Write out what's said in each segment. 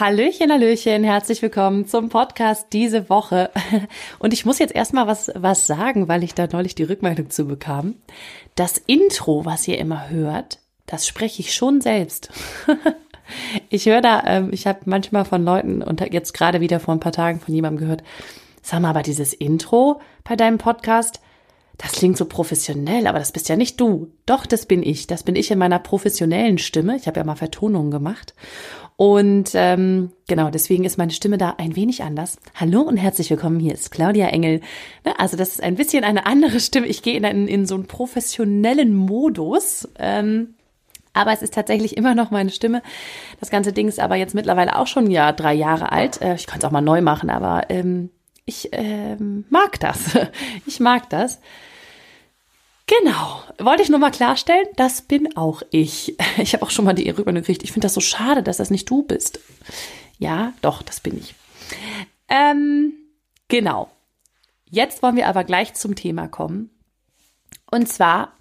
Hallöchen, Hallöchen, herzlich willkommen zum Podcast diese Woche. Und ich muss jetzt erstmal was, was sagen, weil ich da neulich die Rückmeldung zu bekam. Das Intro, was ihr immer hört, das spreche ich schon selbst. Ich höre da, ähm, ich habe manchmal von Leuten und jetzt gerade wieder vor ein paar Tagen von jemandem gehört, sag mal, aber dieses Intro bei deinem Podcast, das klingt so professionell, aber das bist ja nicht du. Doch, das bin ich. Das bin ich in meiner professionellen Stimme. Ich habe ja mal Vertonungen gemacht. Und ähm, genau, deswegen ist meine Stimme da ein wenig anders. Hallo und herzlich willkommen, hier ist Claudia Engel. Ne, also das ist ein bisschen eine andere Stimme. Ich gehe in, in so einen professionellen Modus. Ähm, aber es ist tatsächlich immer noch meine Stimme. Das ganze Ding ist aber jetzt mittlerweile auch schon ja drei Jahre alt. Äh, ich kann es auch mal neu machen, aber ähm, ich ähm, mag das. Ich mag das. Genau, wollte ich nur mal klarstellen, das bin auch ich. Ich habe auch schon mal die Rückmeldung gekriegt. Ich finde das so schade, dass das nicht du bist. Ja, doch, das bin ich. Ähm, genau. Jetzt wollen wir aber gleich zum Thema kommen. Und zwar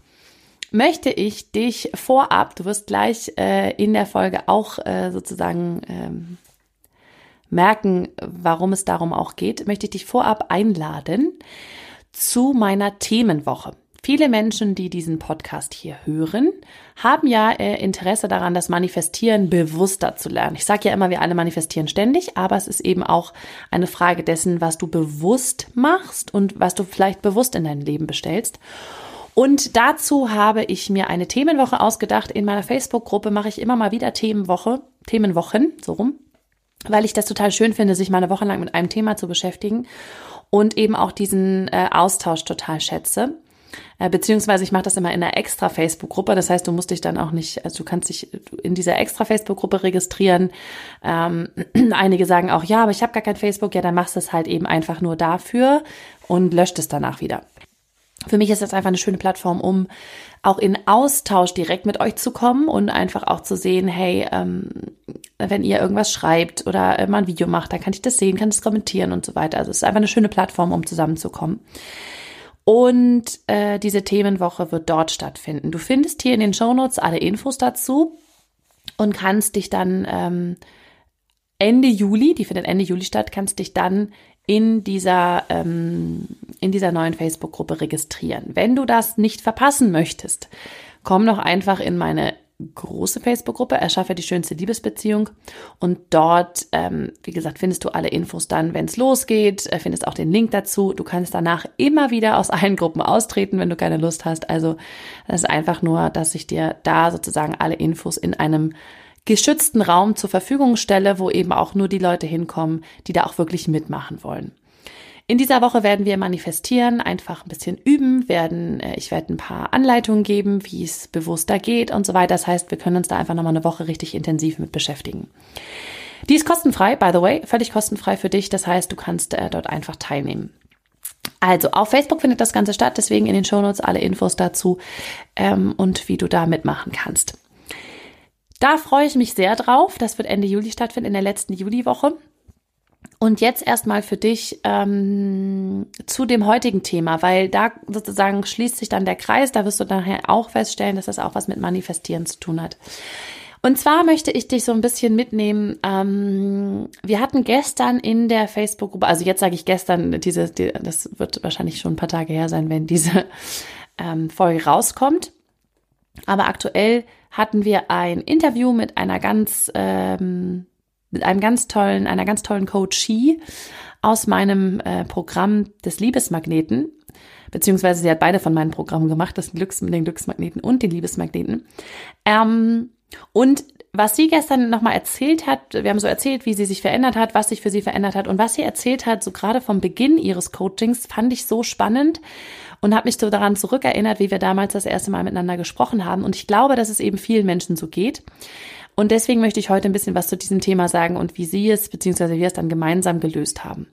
möchte ich dich vorab, du wirst gleich äh, in der Folge auch äh, sozusagen ähm, merken, warum es darum auch geht, möchte ich dich vorab einladen zu meiner Themenwoche. Viele Menschen, die diesen Podcast hier hören, haben ja äh, Interesse daran, das Manifestieren bewusster zu lernen. Ich sage ja immer, wir alle manifestieren ständig, aber es ist eben auch eine Frage dessen, was du bewusst machst und was du vielleicht bewusst in dein Leben bestellst. Und dazu habe ich mir eine Themenwoche ausgedacht. In meiner Facebook-Gruppe mache ich immer mal wieder Themenwoche, Themenwochen, so rum, weil ich das total schön finde, sich mal eine Woche lang mit einem Thema zu beschäftigen und eben auch diesen äh, Austausch total schätze. Äh, beziehungsweise ich mache das immer in einer extra Facebook-Gruppe. Das heißt, du musst dich dann auch nicht, also du kannst dich in dieser extra Facebook-Gruppe registrieren. Ähm, einige sagen auch, ja, aber ich habe gar kein Facebook. Ja, dann machst du es halt eben einfach nur dafür und löscht es danach wieder. Für mich ist das einfach eine schöne Plattform, um auch in Austausch direkt mit euch zu kommen und einfach auch zu sehen, hey, ähm, wenn ihr irgendwas schreibt oder äh, mal ein Video macht, dann kann ich das sehen, kann das kommentieren und so weiter. Also es ist einfach eine schöne Plattform, um zusammenzukommen. Und äh, diese Themenwoche wird dort stattfinden. Du findest hier in den Shownotes alle Infos dazu und kannst dich dann ähm, Ende Juli, die findet Ende Juli statt, kannst dich dann in dieser, ähm, in dieser neuen Facebook-Gruppe registrieren. Wenn du das nicht verpassen möchtest, komm doch einfach in meine große Facebook-Gruppe, Erschaffe die schönste Liebesbeziehung. Und dort, ähm, wie gesagt, findest du alle Infos dann, wenn es losgeht, äh, findest auch den Link dazu. Du kannst danach immer wieder aus allen Gruppen austreten, wenn du keine Lust hast. Also das ist einfach nur, dass ich dir da sozusagen alle Infos in einem geschützten Raum zur Verfügung stelle, wo eben auch nur die Leute hinkommen, die da auch wirklich mitmachen wollen. In dieser Woche werden wir manifestieren, einfach ein bisschen üben, werden, äh, ich werde ein paar Anleitungen geben, wie es bewusster geht und so weiter. Das heißt, wir können uns da einfach nochmal eine Woche richtig intensiv mit beschäftigen. Die ist kostenfrei, by the way, völlig kostenfrei für dich. Das heißt, du kannst äh, dort einfach teilnehmen. Also auf Facebook findet das Ganze statt, deswegen in den Shownotes alle Infos dazu ähm, und wie du da mitmachen kannst. Da freue ich mich sehr drauf. Das wird Ende Juli stattfinden, in der letzten Juliwoche. Und jetzt erstmal für dich ähm, zu dem heutigen Thema, weil da sozusagen schließt sich dann der Kreis, da wirst du nachher auch feststellen, dass das auch was mit Manifestieren zu tun hat. Und zwar möchte ich dich so ein bisschen mitnehmen. Ähm, wir hatten gestern in der Facebook-Gruppe, also jetzt sage ich gestern, diese, die, das wird wahrscheinlich schon ein paar Tage her sein, wenn diese ähm, Folge rauskommt. Aber aktuell hatten wir ein Interview mit einer ganz ähm, mit einem ganz tollen, einer ganz tollen Coachie aus meinem äh, Programm des Liebesmagneten. Beziehungsweise sie hat beide von meinen Programmen gemacht, das Glücks, den Glücksmagneten und den Liebesmagneten. Ähm, und was sie gestern nochmal erzählt hat, wir haben so erzählt, wie sie sich verändert hat, was sich für sie verändert hat und was sie erzählt hat, so gerade vom Beginn ihres Coachings, fand ich so spannend und habe mich so daran zurückerinnert, wie wir damals das erste Mal miteinander gesprochen haben. Und ich glaube, dass es eben vielen Menschen so geht. Und deswegen möchte ich heute ein bisschen was zu diesem Thema sagen und wie Sie es bzw. wir es dann gemeinsam gelöst haben.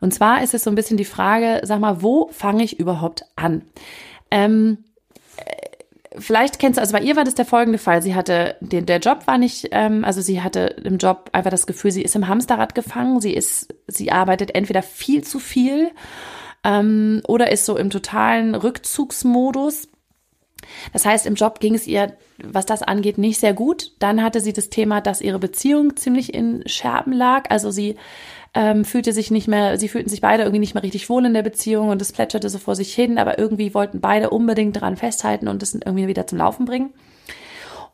Und zwar ist es so ein bisschen die Frage, sag mal, wo fange ich überhaupt an? Ähm, vielleicht kennst du, also bei ihr war das der folgende Fall. Sie hatte, den, der Job war nicht, ähm, also sie hatte im Job einfach das Gefühl, sie ist im Hamsterrad gefangen. Sie ist, sie arbeitet entweder viel zu viel ähm, oder ist so im totalen Rückzugsmodus. Das heißt, im Job ging es ihr, was das angeht, nicht sehr gut. Dann hatte sie das Thema, dass ihre Beziehung ziemlich in Scherben lag. Also sie ähm, fühlte sich nicht mehr, sie fühlten sich beide irgendwie nicht mehr richtig wohl in der Beziehung und es plätscherte so vor sich hin, aber irgendwie wollten beide unbedingt daran festhalten und es irgendwie wieder zum Laufen bringen.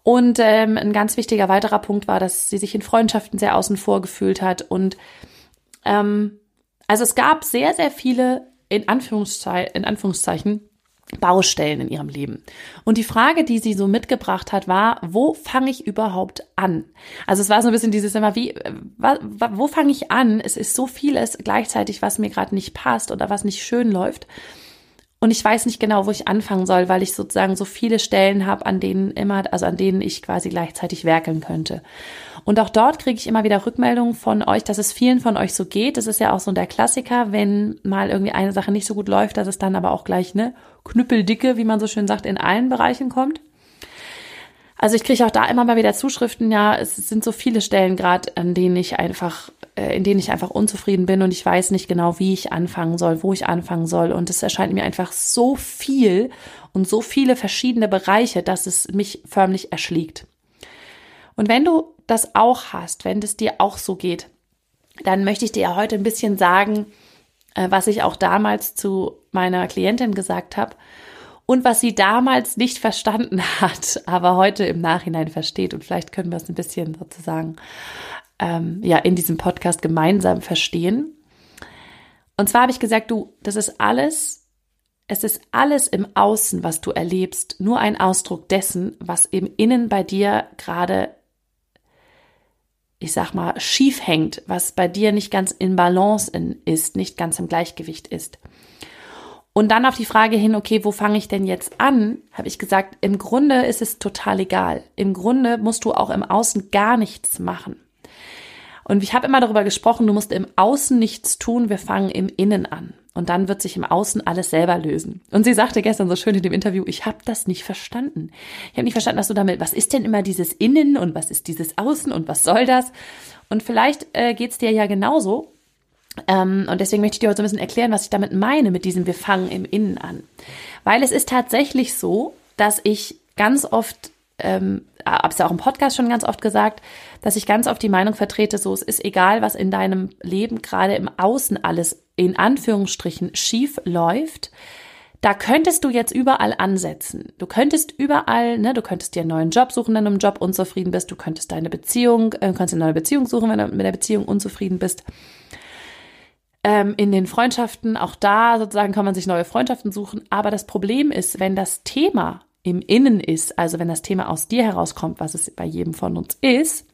Und ähm, ein ganz wichtiger weiterer Punkt war, dass sie sich in Freundschaften sehr außen vor gefühlt hat. Und ähm, also es gab sehr, sehr viele in, Anführungszei in Anführungszeichen Baustellen in ihrem Leben. Und die Frage, die sie so mitgebracht hat, war, wo fange ich überhaupt an? Also es war so ein bisschen dieses immer, wie, wo fange ich an? Es ist so vieles gleichzeitig, was mir gerade nicht passt oder was nicht schön läuft. Und ich weiß nicht genau, wo ich anfangen soll, weil ich sozusagen so viele Stellen habe, an denen immer, also an denen ich quasi gleichzeitig werkeln könnte. Und auch dort kriege ich immer wieder Rückmeldungen von euch, dass es vielen von euch so geht. Das ist ja auch so der Klassiker, wenn mal irgendwie eine Sache nicht so gut läuft, dass es dann aber auch gleich ne Knüppeldicke, wie man so schön sagt, in allen Bereichen kommt. Also ich kriege auch da immer mal wieder Zuschriften, ja, es sind so viele Stellen gerade, an denen ich einfach, äh, in denen ich einfach unzufrieden bin und ich weiß nicht genau, wie ich anfangen soll, wo ich anfangen soll. Und es erscheint mir einfach so viel und so viele verschiedene Bereiche, dass es mich förmlich erschlägt. Und wenn du das auch hast, wenn es dir auch so geht, dann möchte ich dir heute ein bisschen sagen, äh, was ich auch damals zu meiner Klientin gesagt habe und was sie damals nicht verstanden hat, aber heute im Nachhinein versteht. Und vielleicht können wir es ein bisschen sozusagen ähm, ja in diesem Podcast gemeinsam verstehen. Und zwar habe ich gesagt, du, das ist alles, es ist alles im Außen, was du erlebst, nur ein Ausdruck dessen, was im Innen bei dir gerade ich sag mal, schief hängt, was bei dir nicht ganz in Balance ist, nicht ganz im Gleichgewicht ist. Und dann auf die Frage hin, okay, wo fange ich denn jetzt an, habe ich gesagt, im Grunde ist es total egal. Im Grunde musst du auch im Außen gar nichts machen. Und ich habe immer darüber gesprochen, du musst im Außen nichts tun, wir fangen im Innen an. Und dann wird sich im Außen alles selber lösen. Und sie sagte gestern so schön in dem Interview, ich habe das nicht verstanden. Ich habe nicht verstanden, dass du damit, was ist denn immer dieses Innen und was ist dieses Außen und was soll das? Und vielleicht äh, geht es dir ja genauso. Ähm, und deswegen möchte ich dir heute so ein bisschen erklären, was ich damit meine, mit diesem Wir fangen im Innen an. Weil es ist tatsächlich so, dass ich ganz oft ähm, habe es ja auch im Podcast schon ganz oft gesagt, dass ich ganz oft die Meinung vertrete, so es ist egal, was in deinem Leben gerade im Außen alles in Anführungsstrichen schief läuft. Da könntest du jetzt überall ansetzen. Du könntest überall, ne, du könntest dir einen neuen Job suchen, wenn du im Job unzufrieden bist. Du könntest deine Beziehung, äh, kannst eine neue Beziehung suchen, wenn du mit der Beziehung unzufrieden bist. Ähm, in den Freundschaften, auch da sozusagen kann man sich neue Freundschaften suchen. Aber das Problem ist, wenn das Thema im Innen ist, also wenn das Thema aus dir herauskommt, was es bei jedem von uns ist,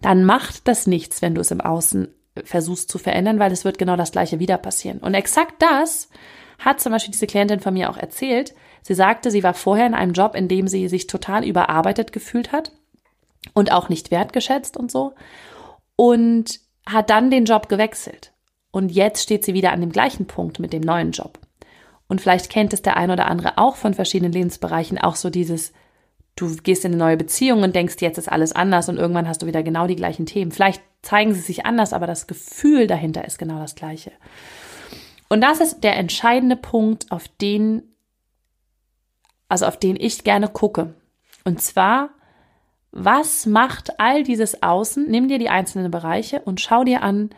dann macht das nichts, wenn du es im Außen versuchst zu verändern, weil es wird genau das gleiche wieder passieren. Und exakt das hat zum Beispiel diese Klientin von mir auch erzählt. Sie sagte, sie war vorher in einem Job, in dem sie sich total überarbeitet gefühlt hat und auch nicht wertgeschätzt und so und hat dann den Job gewechselt. Und jetzt steht sie wieder an dem gleichen Punkt mit dem neuen Job. Und vielleicht kennt es der ein oder andere auch von verschiedenen Lebensbereichen, auch so dieses, du gehst in eine neue Beziehung und denkst, jetzt ist alles anders und irgendwann hast du wieder genau die gleichen Themen. Vielleicht zeigen sie sich anders, aber das Gefühl dahinter ist genau das gleiche. Und das ist der entscheidende Punkt, auf den, also auf den ich gerne gucke. Und zwar, was macht all dieses Außen? Nimm dir die einzelnen Bereiche und schau dir an,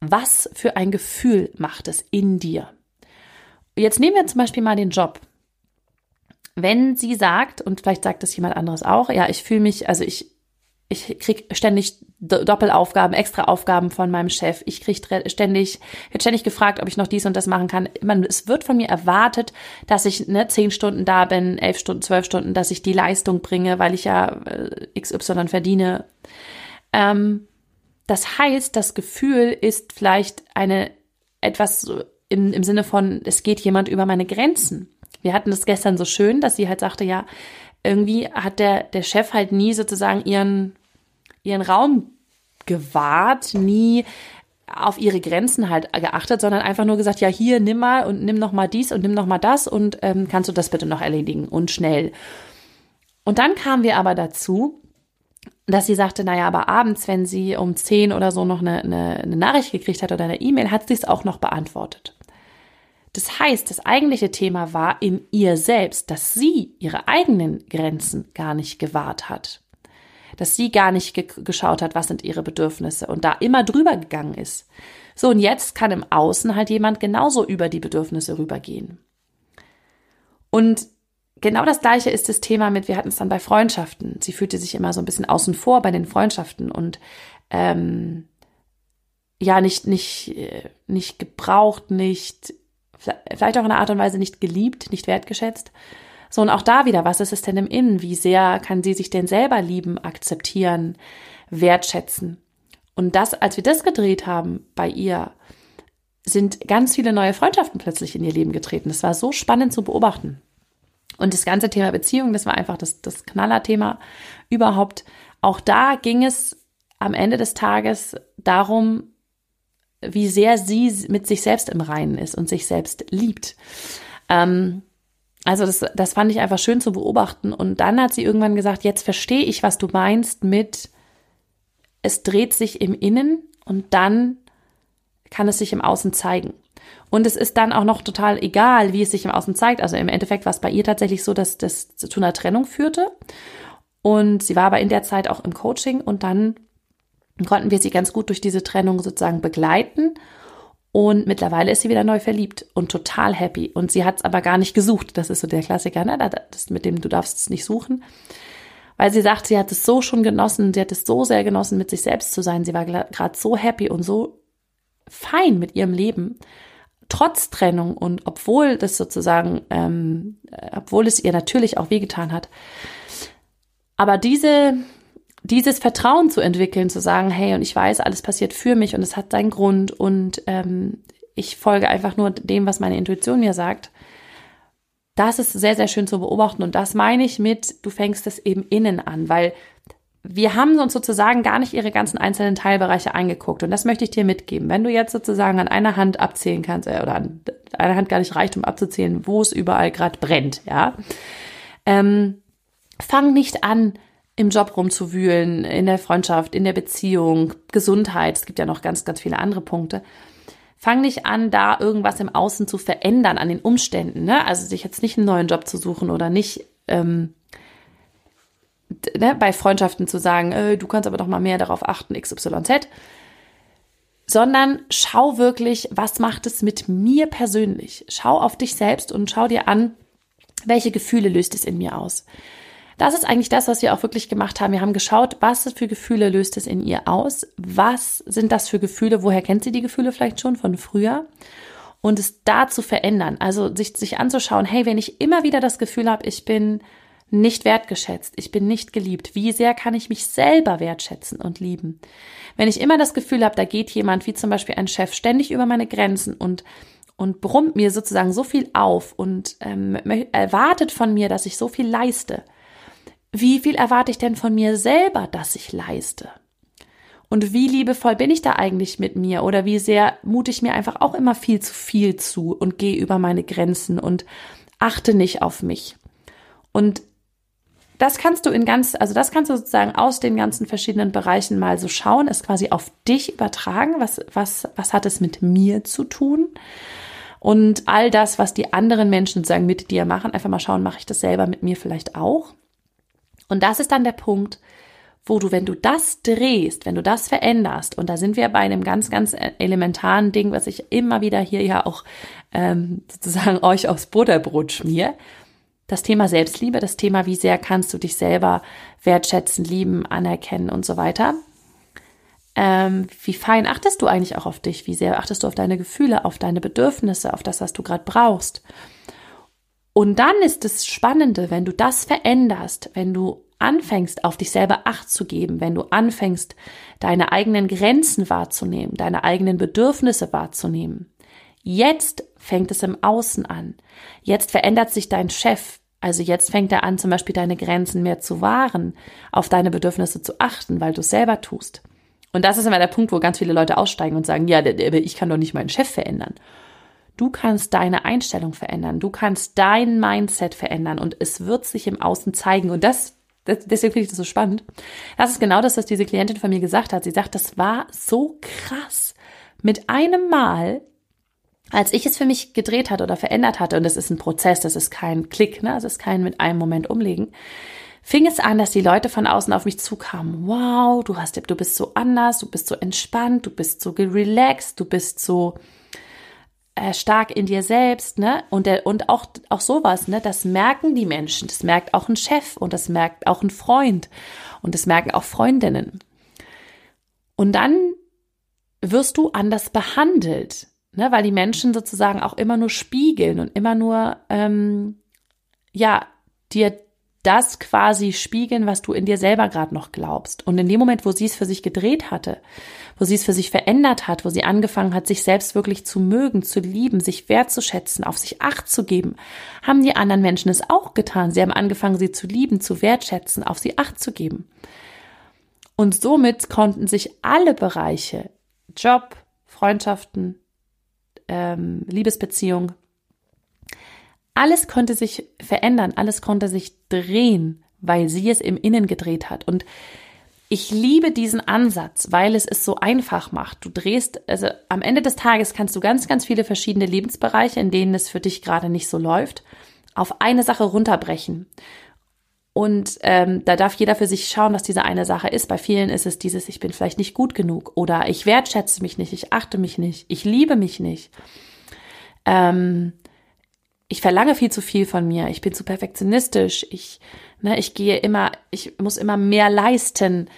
was für ein Gefühl macht es in dir. Jetzt nehmen wir zum Beispiel mal den Job. Wenn sie sagt, und vielleicht sagt das jemand anderes auch, ja, ich fühle mich, also ich, ich krieg ständig Doppelaufgaben, extra Aufgaben von meinem Chef. Ich krieg ständig, wird ständig gefragt, ob ich noch dies und das machen kann. Man, es wird von mir erwartet, dass ich ne, zehn Stunden da bin, elf Stunden, zwölf Stunden, dass ich die Leistung bringe, weil ich ja äh, XY verdiene. Ähm, das heißt, das Gefühl ist vielleicht eine etwas im, im Sinne von, es geht jemand über meine Grenzen. Wir hatten das gestern so schön, dass sie halt sagte, ja, irgendwie hat der, der Chef halt nie sozusagen ihren, ihren Raum gewahrt, nie auf ihre Grenzen halt geachtet, sondern einfach nur gesagt, ja, hier, nimm mal und nimm noch mal dies und nimm noch mal das und ähm, kannst du das bitte noch erledigen und schnell. Und dann kamen wir aber dazu, dass sie sagte, naja, aber abends, wenn sie um zehn oder so noch eine, eine, eine Nachricht gekriegt hat oder eine E-Mail, hat sie es auch noch beantwortet. Das heißt, das eigentliche Thema war in ihr selbst, dass sie ihre eigenen Grenzen gar nicht gewahrt hat. Dass sie gar nicht ge geschaut hat, was sind ihre Bedürfnisse und da immer drüber gegangen ist. So, und jetzt kann im Außen halt jemand genauso über die Bedürfnisse rübergehen. Und genau das gleiche ist das Thema mit, wir hatten es dann bei Freundschaften. Sie fühlte sich immer so ein bisschen außen vor bei den Freundschaften und ähm, ja, nicht, nicht, äh, nicht gebraucht, nicht vielleicht auch in einer Art und Weise nicht geliebt, nicht wertgeschätzt. So, und auch da wieder, was ist es denn im Innen? Wie sehr kann sie sich denn selber lieben, akzeptieren, wertschätzen? Und das, als wir das gedreht haben bei ihr, sind ganz viele neue Freundschaften plötzlich in ihr Leben getreten. Das war so spannend zu beobachten. Und das ganze Thema Beziehung, das war einfach das, das Knallerthema überhaupt. Auch da ging es am Ende des Tages darum, wie sehr sie mit sich selbst im Reinen ist und sich selbst liebt. Ähm, also das, das fand ich einfach schön zu beobachten. Und dann hat sie irgendwann gesagt, jetzt verstehe ich, was du meinst mit, es dreht sich im Innen und dann kann es sich im Außen zeigen. Und es ist dann auch noch total egal, wie es sich im Außen zeigt. Also im Endeffekt war es bei ihr tatsächlich so, dass das zu einer Trennung führte. Und sie war aber in der Zeit auch im Coaching und dann konnten wir sie ganz gut durch diese Trennung sozusagen begleiten. Und mittlerweile ist sie wieder neu verliebt und total happy. Und sie hat es aber gar nicht gesucht. Das ist so der Klassiker, ne? Das mit dem du darfst es nicht suchen. Weil sie sagt, sie hat es so schon genossen, sie hat es so sehr genossen, mit sich selbst zu sein. Sie war gerade so happy und so fein mit ihrem Leben, trotz Trennung und obwohl das sozusagen, ähm, obwohl es ihr natürlich auch wehgetan hat. Aber diese dieses Vertrauen zu entwickeln, zu sagen, hey, und ich weiß, alles passiert für mich und es hat seinen Grund und ähm, ich folge einfach nur dem, was meine Intuition mir sagt. Das ist sehr, sehr schön zu beobachten und das meine ich mit, du fängst es eben innen an, weil wir haben uns sozusagen gar nicht ihre ganzen einzelnen Teilbereiche angeguckt und das möchte ich dir mitgeben. Wenn du jetzt sozusagen an einer Hand abzählen kannst äh, oder an einer Hand gar nicht reicht, um abzuzählen, wo es überall gerade brennt, ja, ähm, fang nicht an, im Job rumzuwühlen, in der Freundschaft, in der Beziehung, Gesundheit. Es gibt ja noch ganz, ganz viele andere Punkte. Fang nicht an, da irgendwas im Außen zu verändern an den Umständen. Ne? Also sich jetzt nicht einen neuen Job zu suchen oder nicht ähm, ne, bei Freundschaften zu sagen, äh, du kannst aber doch mal mehr darauf achten, XYZ. Sondern schau wirklich, was macht es mit mir persönlich? Schau auf dich selbst und schau dir an, welche Gefühle löst es in mir aus. Das ist eigentlich das, was wir auch wirklich gemacht haben. Wir haben geschaut, was für Gefühle löst es in ihr aus? Was sind das für Gefühle? Woher kennt sie die Gefühle vielleicht schon von früher? Und es da zu verändern. Also sich, sich anzuschauen, hey, wenn ich immer wieder das Gefühl habe, ich bin nicht wertgeschätzt, ich bin nicht geliebt, wie sehr kann ich mich selber wertschätzen und lieben? Wenn ich immer das Gefühl habe, da geht jemand, wie zum Beispiel ein Chef, ständig über meine Grenzen und und brummt mir sozusagen so viel auf und ähm, erwartet von mir, dass ich so viel leiste, wie viel erwarte ich denn von mir selber, dass ich leiste? Und wie liebevoll bin ich da eigentlich mit mir? Oder wie sehr mute ich mir einfach auch immer viel zu viel zu und gehe über meine Grenzen und achte nicht auf mich? Und das kannst du in ganz, also das kannst du sozusagen aus den ganzen verschiedenen Bereichen mal so schauen, es quasi auf dich übertragen. Was, was, was hat es mit mir zu tun? Und all das, was die anderen Menschen sozusagen mit dir machen, einfach mal schauen, mache ich das selber mit mir vielleicht auch? Und das ist dann der Punkt, wo du, wenn du das drehst, wenn du das veränderst, und da sind wir bei einem ganz, ganz elementaren Ding, was ich immer wieder hier ja auch ähm, sozusagen euch aufs Butterbrot schmier, das Thema Selbstliebe, das Thema, wie sehr kannst du dich selber wertschätzen, lieben, anerkennen und so weiter. Ähm, wie fein achtest du eigentlich auch auf dich? Wie sehr achtest du auf deine Gefühle, auf deine Bedürfnisse, auf das, was du gerade brauchst? Und dann ist es Spannende, wenn du das veränderst, wenn du anfängst, auf dich selber Acht zu geben, wenn du anfängst, deine eigenen Grenzen wahrzunehmen, deine eigenen Bedürfnisse wahrzunehmen. Jetzt fängt es im Außen an. Jetzt verändert sich dein Chef. Also jetzt fängt er an, zum Beispiel deine Grenzen mehr zu wahren, auf deine Bedürfnisse zu achten, weil du es selber tust. Und das ist immer der Punkt, wo ganz viele Leute aussteigen und sagen, ja, ich kann doch nicht meinen Chef verändern. Du kannst deine Einstellung verändern. Du kannst dein Mindset verändern und es wird sich im Außen zeigen. Und das, das deswegen finde ich das so spannend. Das ist genau das, was diese Klientin von mir gesagt hat. Sie sagt, das war so krass. Mit einem Mal, als ich es für mich gedreht hatte oder verändert hatte, und das ist ein Prozess, das ist kein Klick, ne, das ist kein mit einem Moment umlegen, fing es an, dass die Leute von außen auf mich zukamen. Wow, du hast, du bist so anders, du bist so entspannt, du bist so relaxed, du bist so äh, stark in dir selbst, ne? Und der, und auch, auch sowas, ne? Das merken die Menschen. Das merkt auch ein Chef und das merkt auch ein Freund und das merken auch Freundinnen. Und dann wirst du anders behandelt, ne? Weil die Menschen sozusagen auch immer nur spiegeln und immer nur, ähm, ja, dir das quasi spiegeln, was du in dir selber gerade noch glaubst. Und in dem Moment, wo sie es für sich gedreht hatte, wo sie es für sich verändert hat, wo sie angefangen hat, sich selbst wirklich zu mögen, zu lieben, sich wertzuschätzen, auf sich acht zu geben, haben die anderen Menschen es auch getan. Sie haben angefangen, sie zu lieben, zu wertschätzen, auf sie acht zu geben. Und somit konnten sich alle Bereiche, Job, Freundschaften, ähm, Liebesbeziehung, alles konnte sich verändern, alles konnte sich drehen, weil sie es im Innen gedreht hat. Und ich liebe diesen Ansatz, weil es es so einfach macht. Du drehst, also am Ende des Tages kannst du ganz, ganz viele verschiedene Lebensbereiche, in denen es für dich gerade nicht so läuft, auf eine Sache runterbrechen. Und ähm, da darf jeder für sich schauen, was diese eine Sache ist. Bei vielen ist es dieses, ich bin vielleicht nicht gut genug oder ich wertschätze mich nicht, ich achte mich nicht, ich liebe mich nicht. Ähm, ich verlange viel zu viel von mir, ich bin zu perfektionistisch, ich, ne, ich gehe immer, ich muss immer mehr leisten.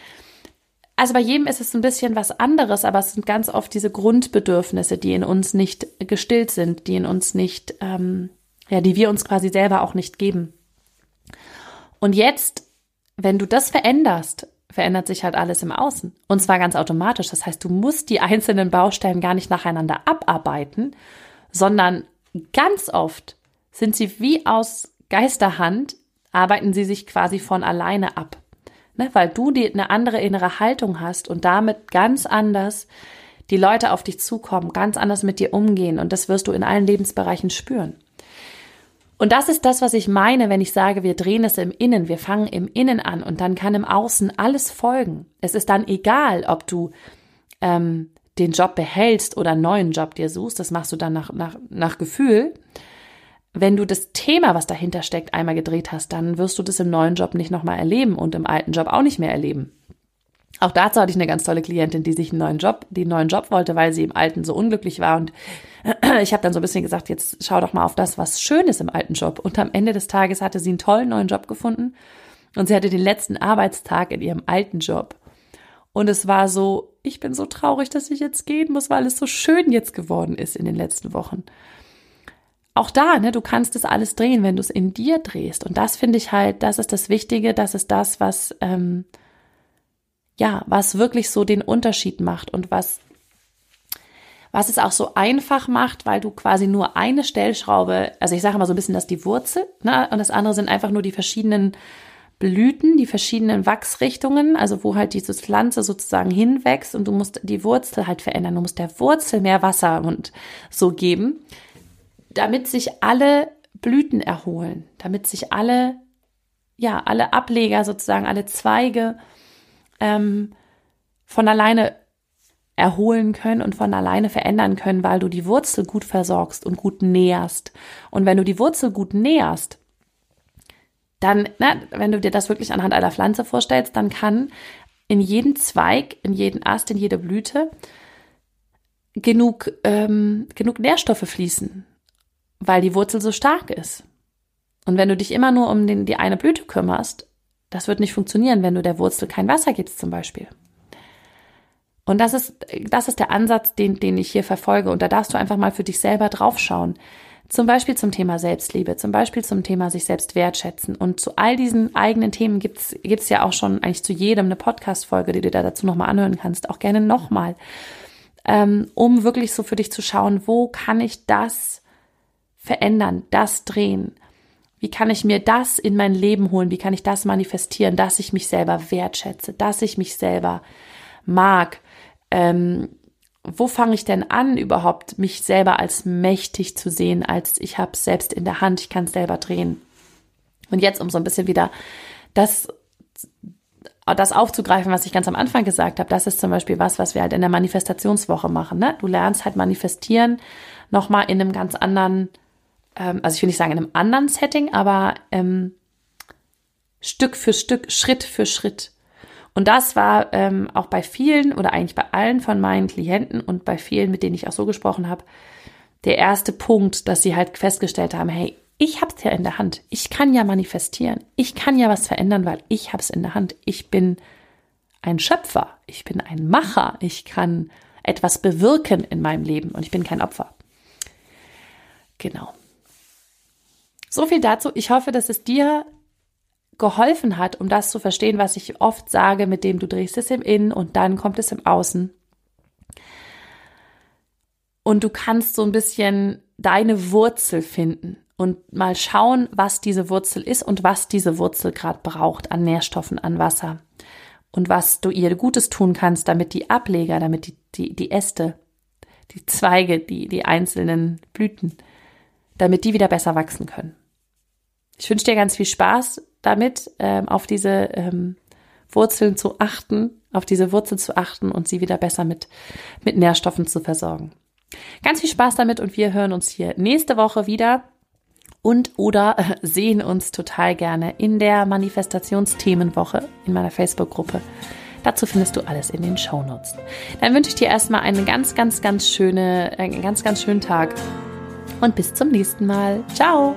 Also bei jedem ist es ein bisschen was anderes, aber es sind ganz oft diese Grundbedürfnisse, die in uns nicht gestillt sind, die in uns nicht, ähm, ja, die wir uns quasi selber auch nicht geben. Und jetzt, wenn du das veränderst, verändert sich halt alles im Außen. Und zwar ganz automatisch. Das heißt, du musst die einzelnen Baustellen gar nicht nacheinander abarbeiten, sondern ganz oft sind sie wie aus Geisterhand, arbeiten sie sich quasi von alleine ab. Ne? Weil du die, eine andere innere Haltung hast und damit ganz anders die Leute auf dich zukommen, ganz anders mit dir umgehen und das wirst du in allen Lebensbereichen spüren. Und das ist das, was ich meine, wenn ich sage, wir drehen es im Innen, wir fangen im Innen an und dann kann im Außen alles folgen. Es ist dann egal, ob du ähm, den Job behältst oder einen neuen Job dir suchst, das machst du dann nach, nach, nach Gefühl wenn du das Thema, was dahinter steckt, einmal gedreht hast, dann wirst du das im neuen Job nicht nochmal erleben und im alten Job auch nicht mehr erleben. Auch dazu hatte ich eine ganz tolle Klientin, die sich einen neuen Job, einen neuen Job wollte, weil sie im alten so unglücklich war. Und ich habe dann so ein bisschen gesagt, jetzt schau doch mal auf das, was schön ist im alten Job. Und am Ende des Tages hatte sie einen tollen neuen Job gefunden und sie hatte den letzten Arbeitstag in ihrem alten Job. Und es war so, ich bin so traurig, dass ich jetzt gehen muss, weil es so schön jetzt geworden ist in den letzten Wochen auch da, ne, du kannst es alles drehen, wenn du es in dir drehst. Und das finde ich halt, das ist das Wichtige, das ist das, was, ähm, ja, was wirklich so den Unterschied macht und was, was es auch so einfach macht, weil du quasi nur eine Stellschraube, also ich sage mal so ein bisschen, dass die Wurzel, ne, und das andere sind einfach nur die verschiedenen Blüten, die verschiedenen Wachsrichtungen, also wo halt diese Pflanze sozusagen hinwächst und du musst die Wurzel halt verändern. Du musst der Wurzel mehr Wasser und so geben damit sich alle Blüten erholen, damit sich alle, ja, alle Ableger sozusagen, alle Zweige ähm, von alleine erholen können und von alleine verändern können, weil du die Wurzel gut versorgst und gut näherst. Und wenn du die Wurzel gut näherst, dann, na, wenn du dir das wirklich anhand einer Pflanze vorstellst, dann kann in jeden Zweig, in jeden Ast, in jede Blüte genug, ähm, genug Nährstoffe fließen weil die Wurzel so stark ist. Und wenn du dich immer nur um den, die eine Blüte kümmerst, das wird nicht funktionieren, wenn du der Wurzel kein Wasser gibst zum Beispiel. Und das ist, das ist der Ansatz, den, den ich hier verfolge. Und da darfst du einfach mal für dich selber draufschauen. Zum Beispiel zum Thema Selbstliebe, zum Beispiel zum Thema sich selbst wertschätzen. Und zu all diesen eigenen Themen gibt's gibt's ja auch schon eigentlich zu jedem eine Podcast-Folge, die du da dazu nochmal anhören kannst. Auch gerne nochmal. Ähm, um wirklich so für dich zu schauen, wo kann ich das verändern, das drehen? Wie kann ich mir das in mein Leben holen? Wie kann ich das manifestieren, dass ich mich selber wertschätze, dass ich mich selber mag. Ähm, wo fange ich denn an, überhaupt mich selber als mächtig zu sehen, als ich habe es selbst in der Hand, ich kann es selber drehen. Und jetzt, um so ein bisschen wieder das, das aufzugreifen, was ich ganz am Anfang gesagt habe, das ist zum Beispiel was, was wir halt in der Manifestationswoche machen. Ne? Du lernst halt manifestieren nochmal in einem ganz anderen, ähm, also ich will nicht sagen in einem anderen Setting, aber ähm, Stück für Stück, Schritt für Schritt. Und das war ähm, auch bei vielen oder eigentlich bei allen von meinen Klienten und bei vielen, mit denen ich auch so gesprochen habe, der erste Punkt, dass sie halt festgestellt haben, hey, ich habe es ja in der Hand. Ich kann ja manifestieren. Ich kann ja was verändern, weil ich habe es in der Hand. Ich bin ein Schöpfer. Ich bin ein Macher. Ich kann etwas bewirken in meinem Leben und ich bin kein Opfer. Genau. So viel dazu. Ich hoffe, dass es dir geholfen hat, um das zu verstehen, was ich oft sage, mit dem du drehst es im Innen und dann kommt es im Außen. Und du kannst so ein bisschen deine Wurzel finden und mal schauen, was diese Wurzel ist und was diese Wurzel gerade braucht an Nährstoffen, an Wasser. Und was du ihr Gutes tun kannst, damit die Ableger, damit die, die, die Äste, die Zweige, die, die einzelnen Blüten, damit die wieder besser wachsen können. Ich wünsche dir ganz viel Spaß damit, ähm, auf diese ähm, Wurzeln zu achten, auf diese Wurzeln zu achten und sie wieder besser mit, mit Nährstoffen zu versorgen. Ganz viel Spaß damit und wir hören uns hier nächste Woche wieder und oder äh, sehen uns total gerne in der Manifestationsthemenwoche in meiner Facebook-Gruppe. Dazu findest du alles in den Show Notes. Dann wünsche ich dir erstmal einen ganz, ganz, ganz schöne, einen ganz, ganz schönen Tag und bis zum nächsten Mal. Ciao!